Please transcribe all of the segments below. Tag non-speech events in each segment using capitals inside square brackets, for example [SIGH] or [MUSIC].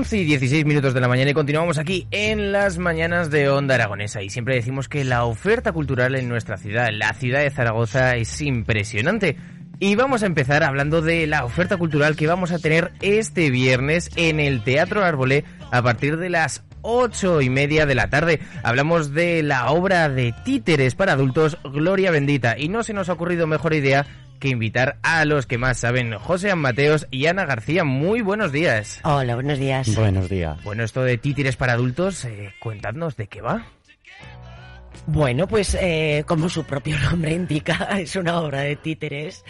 11 y 16 minutos de la mañana y continuamos aquí en las mañanas de Onda Aragonesa y siempre decimos que la oferta cultural en nuestra ciudad, la ciudad de Zaragoza, es impresionante. Y vamos a empezar hablando de la oferta cultural que vamos a tener este viernes en el Teatro Arbolé a partir de las ocho y media de la tarde. Hablamos de la obra de títeres para adultos Gloria Bendita y no se nos ha ocurrido mejor idea que invitar a los que más saben, José Mateos y Ana García. Muy buenos días. Hola, buenos días. Buenos días. Bueno, esto de títeres para adultos, eh, cuéntanos de qué va. Bueno, pues eh, como su propio [LAUGHS] nombre indica, es una obra de títeres.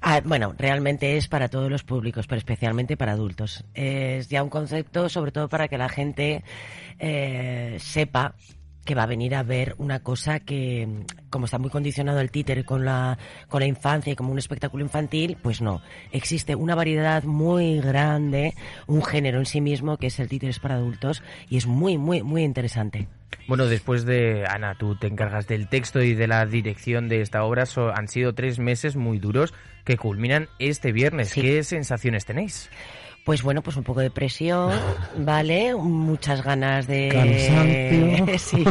Ah, bueno, realmente es para todos los públicos, pero especialmente para adultos. Es ya un concepto, sobre todo para que la gente eh, sepa que va a venir a ver una cosa que, como está muy condicionado el títere con la, con la infancia y como un espectáculo infantil, pues no. Existe una variedad muy grande, un género en sí mismo que es el títeres para adultos y es muy, muy, muy interesante. Bueno, después de Ana, tú te encargas del texto y de la dirección de esta obra. So- han sido tres meses muy duros que culminan este viernes. Sí. ¿Qué sensaciones tenéis? Pues bueno, pues un poco de presión, [LAUGHS] ¿vale? Muchas ganas de... Cansancio. [LAUGHS] sí,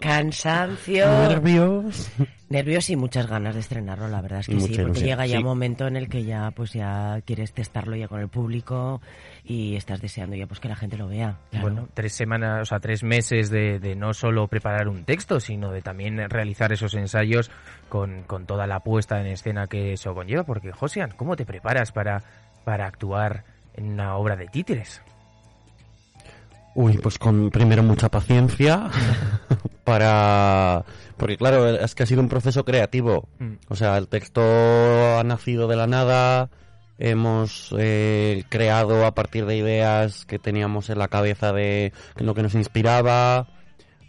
cansancio. Nervios. Nervios y muchas ganas de estrenarlo, la verdad es que sí, porque ilusión, llega ya sí. un momento en el que ya pues ya quieres testarlo ya con el público y estás deseando ya pues que la gente lo vea. claro. Bueno, tres semanas, o sea, tres meses de, de no solo preparar un texto, sino de también realizar esos ensayos con, con toda la puesta en escena que eso conlleva. Porque, Josian, ¿cómo te preparas para, para actuar en una obra de títeres? Uy, pues con primero mucha paciencia [LAUGHS] para... Porque claro, es que ha sido un proceso creativo. Mm. O sea, el texto ha nacido de la nada, hemos eh, creado a partir de ideas que teníamos en la cabeza de lo que nos inspiraba.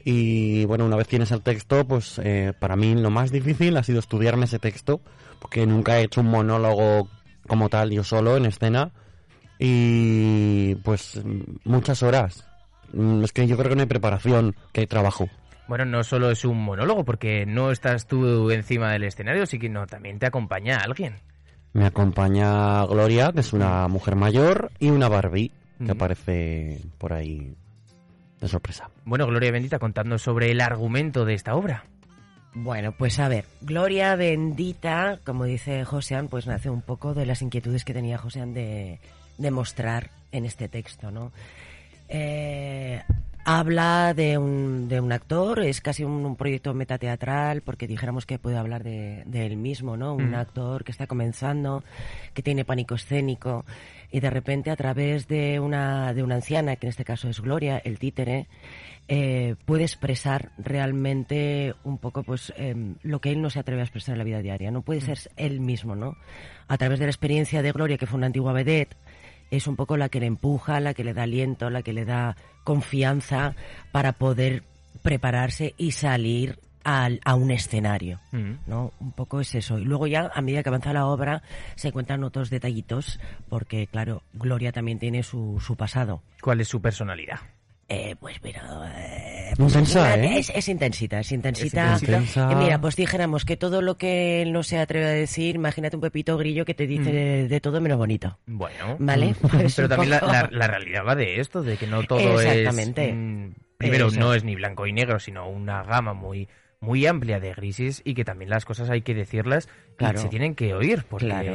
Y bueno, una vez tienes el texto, pues eh, para mí lo más difícil ha sido estudiarme ese texto, porque nunca he hecho un monólogo como tal yo solo en escena. Y pues muchas horas. Mm, Es que yo creo que no hay preparación, que hay trabajo. Bueno, no solo es un monólogo, porque no estás tú encima del escenario, sino también te acompaña alguien. Me acompaña Gloria, que es una mujer mayor, y una Barbie, que Ujú. aparece por ahí de sorpresa. Bueno, Gloria Bendita, contando sobre el argumento de esta obra. Bueno, pues a ver, Gloria bendita, como dice Josean, pues nace un poco de las inquietudes que tenía Josean de, de mostrar en este texto, ¿no? Eh, habla de un, de un actor, es casi un, un proyecto metateatral, porque dijéramos que puede hablar de, de él mismo, ¿no? Un Mm. actor que está comenzando, que tiene pánico escénico, y de repente a través de una, de una anciana, que en este caso es Gloria, el títere, eh, puede expresar realmente un poco pues em, lo que él no se atreve a expresar en la vida diaria. No puede ser él mismo, ¿no? A través de la experiencia de Gloria, que fue una antigua vedette, es un poco la que le empuja, la que le da aliento, la que le da confianza para poder prepararse y salir al- a un escenario, Mm. ¿no? Un poco es eso. Y luego ya, a medida que avanza la obra, se encuentran otros detallitos, porque, claro, Gloria también tiene su, su pasado. ¿Cuál es su personalidad? Eh, pues mira, eh, Intensa, una- ¿eh? es, es intensita, es intensita. intensita. Intensa. Eh, mira, pues dijéramos que todo lo que él no se atreve a decir, imagínate un Pepito Grillo que te dice de, de todo menos bonito. Bueno, ¿Vale? [LAUGHS] Pues pero también la, poco- la- la realidad va de esto, de que no todo Exactamente. es... mm, primero, Eso. no es ni blanco y negro, sino una gama muy muy amplia de grises y que también las cosas hay que decirlas Claro. y se tienen que oír, porque Claro.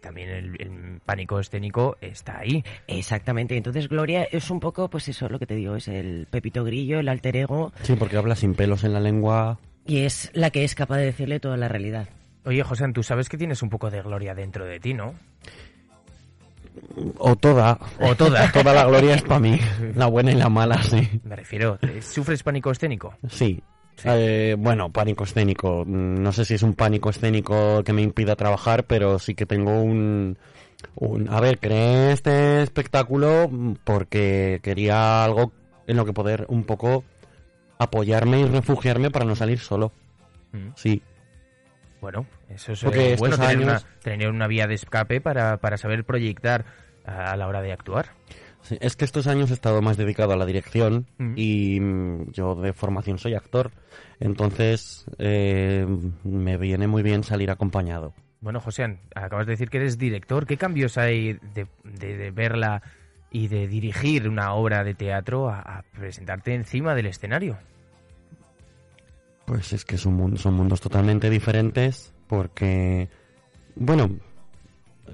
también el, el pánico escénico está ahí. Exactamente. Entonces Gloria es un poco, pues eso, lo que te digo, es el Pepito Grillo, el alter ego, Sí, porque habla sin pelos en la lengua. y es la que es capaz de decirle toda la realidad. Oye, José, tú sabes que tienes un poco de gloria dentro de ti, ¿no? O toda. O toda. [LAUGHS] Toda la gloria es para mí. La buena y la mala, sí. Me refiero, ¿eh, ¿sufres pánico escénico? Sí. Eh, bueno, pánico escénico. Mm, No sé si es un pánico escénico que me impida trabajar, pero sí que tengo un... un- a ver, creé este espectáculo porque quería algo en lo que poder un poco apoyarme y refugiarme para no salir solo. Mm. Sí. Bueno, eso es Porque eh, bueno tener, años- una, tener una vía de escape para, para saber proyectar a, a la hora de actuar. Sí, Es que estos años he estado más dedicado a la dirección Mm. y mm, yo de formación soy actor. Entonces eh, me viene muy bien salir acompañado. Bueno, José, acabas de decir que eres director. ¿Qué cambios hay de, de- de verla y de dirigir una obra de teatro a, a presentarte encima del escenario? Pues es que son, son mundos totalmente diferentes porque, bueno,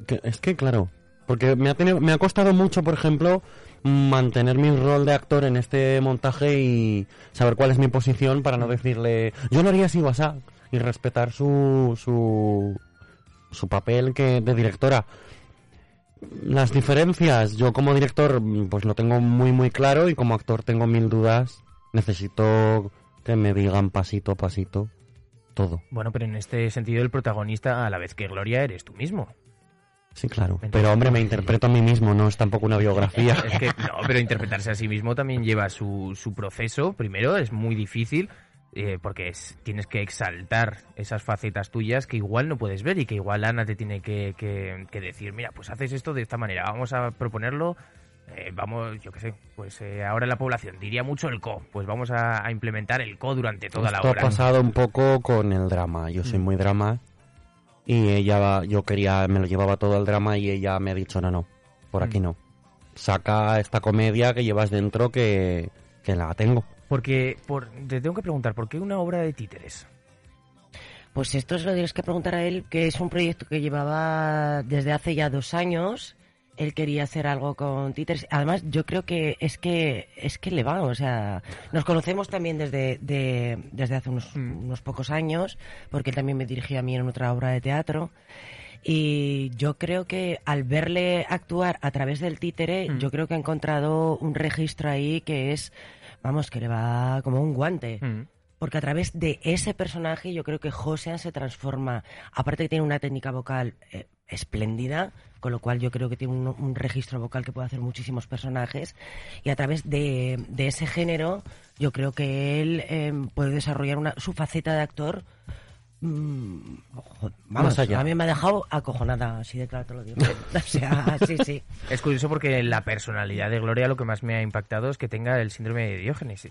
que- es que claro, porque me ha, tenido- me ha costado mucho, por ejemplo, mantener mi rol de actor en este montaje y saber cuál es mi posición para no decirle, yo lo haría así o asá, y respetar su, su, papel que de directora. Las diferencias, yo como director pues lo tengo muy muy claro y como actor tengo mil dudas. Necesito que me digan pasito a pasito todo. Bueno, pero en este sentido el protagonista, a la vez que Gloria, eres tú mismo. Sí, claro. Pero hombre, me interpreto a mí mismo, no es tampoco una biografía. [LAUGHS] Es que no, pero interpretarse a sí mismo también lleva su, su proceso. Primero es muy difícil eh, porque es- tienes que exaltar esas facetas tuyas que igual no puedes ver y que igual Ana te tiene que, que- que decir, mira, pues haces esto de esta manera, vamos a proponerlo. eh, vamos, yo qué sé, pues eh, ahora la población diría mucho el co, pues vamos a, a implementar el co durante toda la Esto ha pasado un poco con el drama. Yo soy muy drama y ella, va- yo quería, me lo llevaba todo al drama y ella me ha dicho, no, no, por aquí Mm. no. Saca esta comedia que llevas dentro que, que la tengo. Porque por, te tengo que preguntar, ¿por qué una obra de títeres? Pues esto se lo tienes que preguntar a él, que es un proyecto que llevaba desde hace ya dos años. Él quería hacer algo con títeres. Además, yo creo que es que es que le va, o sea, nos conocemos también desde de- desde hace unos, unos pocos años, porque él también me dirigía a mí en otra obra de teatro. Y yo creo que al verle actuar a través del títere, yo creo que ha encontrado un registro ahí que es, vamos, que le va como un guante. Mm. Porque a través de ese personaje yo creo que Josean se transforma, aparte que tiene una técnica vocal eh, espléndida, con lo cual yo creo que tiene un, un registro vocal que puede hacer muchísimos personajes, y a través de, de ese género yo creo que él eh, puede desarrollar una, su faceta de actor. mm, vamos, allá. a mí me ha dejado acojonada, así de claro te lo digo. [LAUGHS] o sea, sí, sí. Es curioso porque la personalidad de Gloria lo que más me ha impactado es que tenga el síndrome de Diógenes.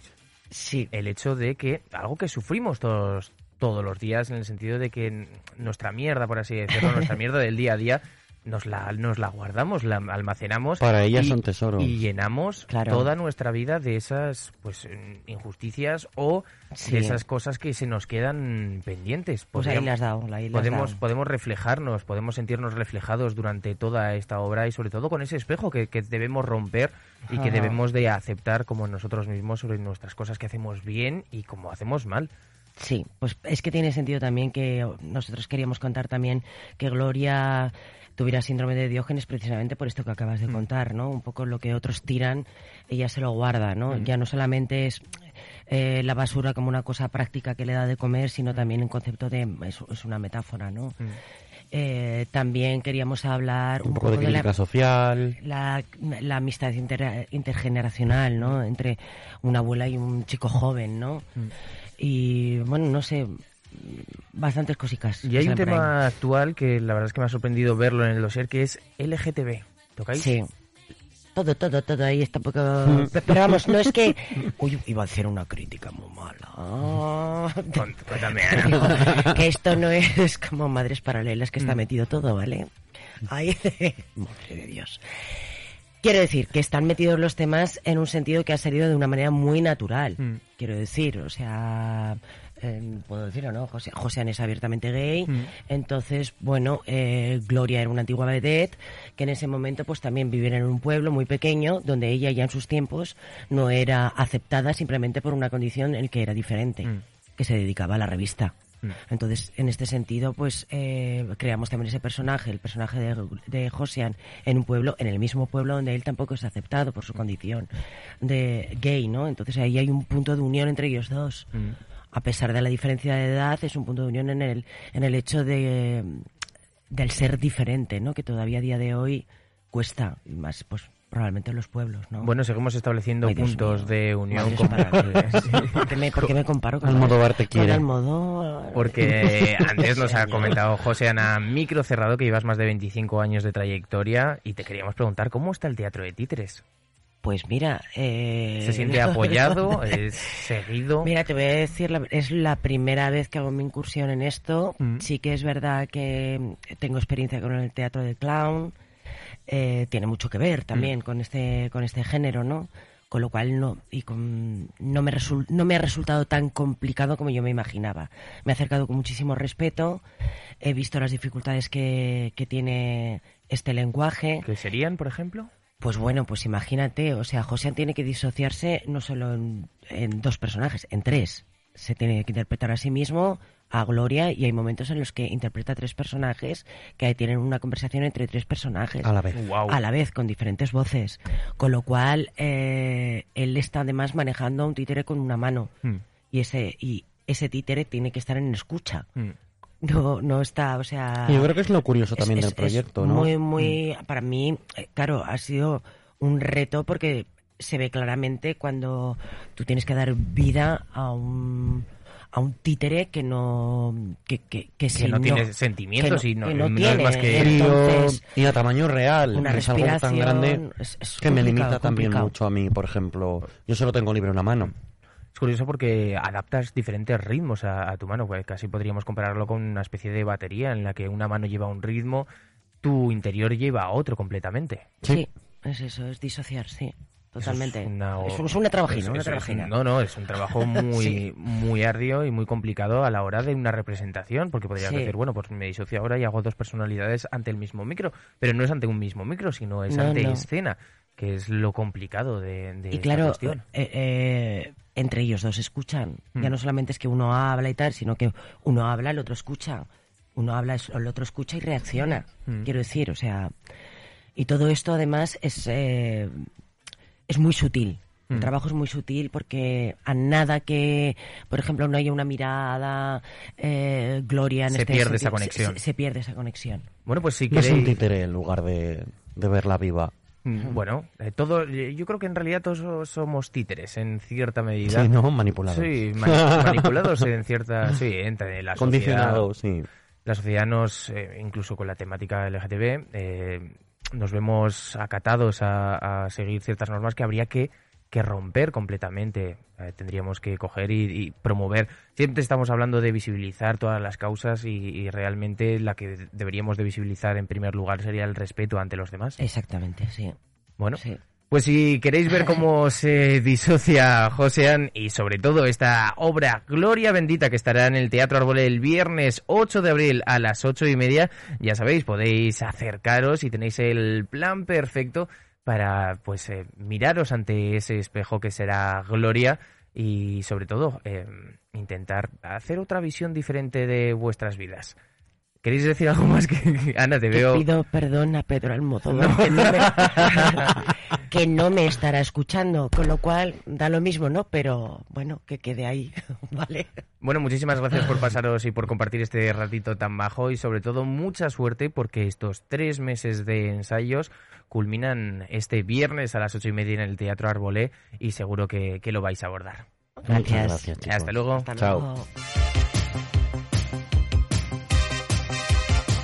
Sí, el hecho de que algo que sufrimos todos todos los días en el sentido de que nuestra mierda por así decirlo nuestra [LAUGHS] mierda del día a día nos la nos la guardamos la almacenamos Para ella y- son tesoros. y llenamos Claro. toda nuestra vida de esas pues injusticias o Sí. de esas cosas que se nos quedan pendientes pues ahí has dado, ahí podemos dado. podemos reflejarnos podemos sentirnos reflejados durante toda esta obra y sobre todo con ese espejo que, que debemos romper y que debemos de aceptar como nosotros mismos sobre nuestras cosas que hacemos bien y como hacemos mal Sí, pues es que tiene sentido también que nosotros queríamos contar también que Gloria tuviera síndrome de Diógenes precisamente por esto que acabas de contar, ¿no? Un poco lo que otros tiran, ella se lo guarda, ¿no? Ya no solamente es eh, la basura como una cosa práctica que le da de comer, sino también en concepto de es, es una metáfora, ¿no? Eh, también queríamos hablar Un poco de crítica la, social. la, la amistad inter- intergeneracional, ¿no? Entre una abuela y un chico joven, ¿no? Y bueno, no sé, bastantes cosicas. Y hay un tema actual que la verdad es que me ha sorprendido verlo en el dossier, que es LGTB. ¿Tocáis? Sí. Todo, todo, todo ahí está poco... Pe- Pero vamos, no es que... Uy, iba a hacer una crítica muy mala. [LAUGHS] Ana. que esto no es como Madres Paralelas, que está metido todo, ¿vale? Ahí, [LAUGHS] madre de Dios. Quiero decir que están metidos los temas en un sentido que ha salido de una manera muy natural. Mm. Quiero decir, o sea, eh, puedo decirlo, ¿no? José, Josean es abiertamente gay. Mm. Entonces, bueno, eh, Gloria era una antigua vedette que en ese momento pues también vivía en un pueblo muy pequeño donde ella ya en sus tiempos no era aceptada simplemente por una condición en que era diferente, Mm. que se dedicaba a la revista. Mm. Entonces, en este sentido, pues eh, creamos también ese personaje, el personaje de, de Josian, en un pueblo, en el mismo pueblo donde él tampoco es aceptado por su condición de gay, ¿no? Entonces ahí hay un punto de unión entre ellos dos. Mm. A pesar de la diferencia de edad, es un punto de unión en el, en el hecho de del ser diferente, ¿no? Que todavía a día de hoy cuesta, y más pues probablemente en los pueblos, ¿no? Bueno, seguimos estableciendo Ay, puntos mío. de unión paralelas. ¿Por qué me, por qué me comparo con Almodóvar te con quiere. Almodóvar? Porque [LAUGHS] antes nos ha comentado José Ana Micro Cerrado que llevas más de 25 años de trayectoria y te queríamos preguntar cómo está el teatro de títeres. Pues mira, eh... ¿Se siente apoyado? [LAUGHS] ¿Es seguido? Mira, te voy a decir, es la primera vez que hago mi incursión en esto. Mm. Sí que es verdad que tengo experiencia con el teatro de clown. Eh, tiene mucho que ver también con este con este género, ¿no? Con lo cual no y con, no me resul- no me ha resultado tan complicado como yo me imaginaba. Me he acercado con muchísimo respeto. He visto las dificultades que, que tiene este lenguaje. ¿Qué serían, por ejemplo? Pues bueno, pues imagínate, o sea, José tiene que disociarse no solo en, en dos personajes, en tres. Se tiene que interpretar a sí mismo, a Gloria, y hay momentos en los que interpreta a tres personajes que tienen una conversación entre tres personajes. A la vez. A la vez, con diferentes voces. Con lo cual, eh, él está además manejando a un títere con una mano. Mm, Y ese, y ese títere tiene que estar en escucha. mm. No, no está, o sea... Y yo creo que es lo curioso también es- del es proyecto, ¿no? Muy, muy, para mí, eh, claro, ha sido un reto porque se ve claramente cuando tú tienes que dar vida a un a un títere que no que, que, que, si no tiene sentimientos que y no- que no es tiene, más que- entonces, Frío y a tamaño real. una que es algo tan grande es- es que me limita también complicado. mucho a mí, por ejemplo. Yo solo tengo un libro en la mano. Es curioso porque adaptas diferentes ritmos a, a tu mano. Pues casi podríamos compararlo con una especie de batería en la que una mano lleva un ritmo, tu interior lleva otro completamente. sí, es eso, es disociar, sí. Totalmente. Eso es una, es, es una trabajina, es- una es- trabajina. No, no, es un trabajo [LAUGHS] muy, Sí. muy arduo y muy complicado a la hora de una representación, porque podrías Sí. decir, bueno, pues me disocio ahora y hago dos personalidades ante el mismo micro, pero no es ante un mismo micro, sino es No, ante no. escena, que es lo complicado de, de Y claro, cuestión. eh, eh, entre ellos dos escuchan. Ya Mm. no solamente es que uno habla y tal, sino que uno habla, el otro escucha. Uno habla, el otro escucha y reacciona. Mm. Quiero decir, o sea. Y todo esto además es, eh, es muy sutil. El Mm. trabajo es muy sutil porque a nada que, por ejemplo, no haya una mirada, eh, Gloria en Se este pierde esa sentido, conexión. Se, se pierde esa conexión. Bueno, pues si No es un queréis... títere en lugar de, de verla viva. Mm, Bueno, eh, todo, eh, yo creo que en realidad todos somos títeres en cierta medida. Sí, ¿no? Manipulado. Sí, mani- [LAUGHS] manipulados en cierta... Sí, entre la sociedad. Condicionado, sí. La sociedad nos, eh, incluso con la temática LGTB, eh, nos vemos acatados a, a seguir ciertas normas que habría que, que romper completamente. Eh, tendríamos que coger y, y promover. Siempre estamos hablando de visibilizar todas las causas y, y realmente la que deberíamos de visibilizar en primer lugar sería el respeto ante los demás. Exactamente, sí. Bueno, sí. Pues si queréis ver cómo se disocia Josean y sobre todo esta obra Gloria Bendita que estará en el Teatro Árbol el viernes 8 de abril a las ocho y media, ya sabéis, podéis acercaros y tenéis el plan perfecto para pues eh, miraros ante ese espejo que será Gloria y sobre todo eh, intentar hacer otra visión diferente de vuestras vidas. ¿Queréis decir algo más que Ana te veo? pido perdón a Pedro Almodóvar, que, no me, [LAUGHS] que no me estará escuchando, con lo cual da lo mismo, ¿no? Pero bueno, que quede ahí, [LAUGHS] ¿vale? Bueno, muchísimas gracias por pasaros y por compartir este ratito tan bajo y sobre todo mucha suerte porque estos tres meses de ensayos culminan este viernes a las ocho y media en el Teatro Arbolé y seguro que, que lo vais a abordar. Gracias. gracias, chicos. Hasta luego. Hasta Chao. luego.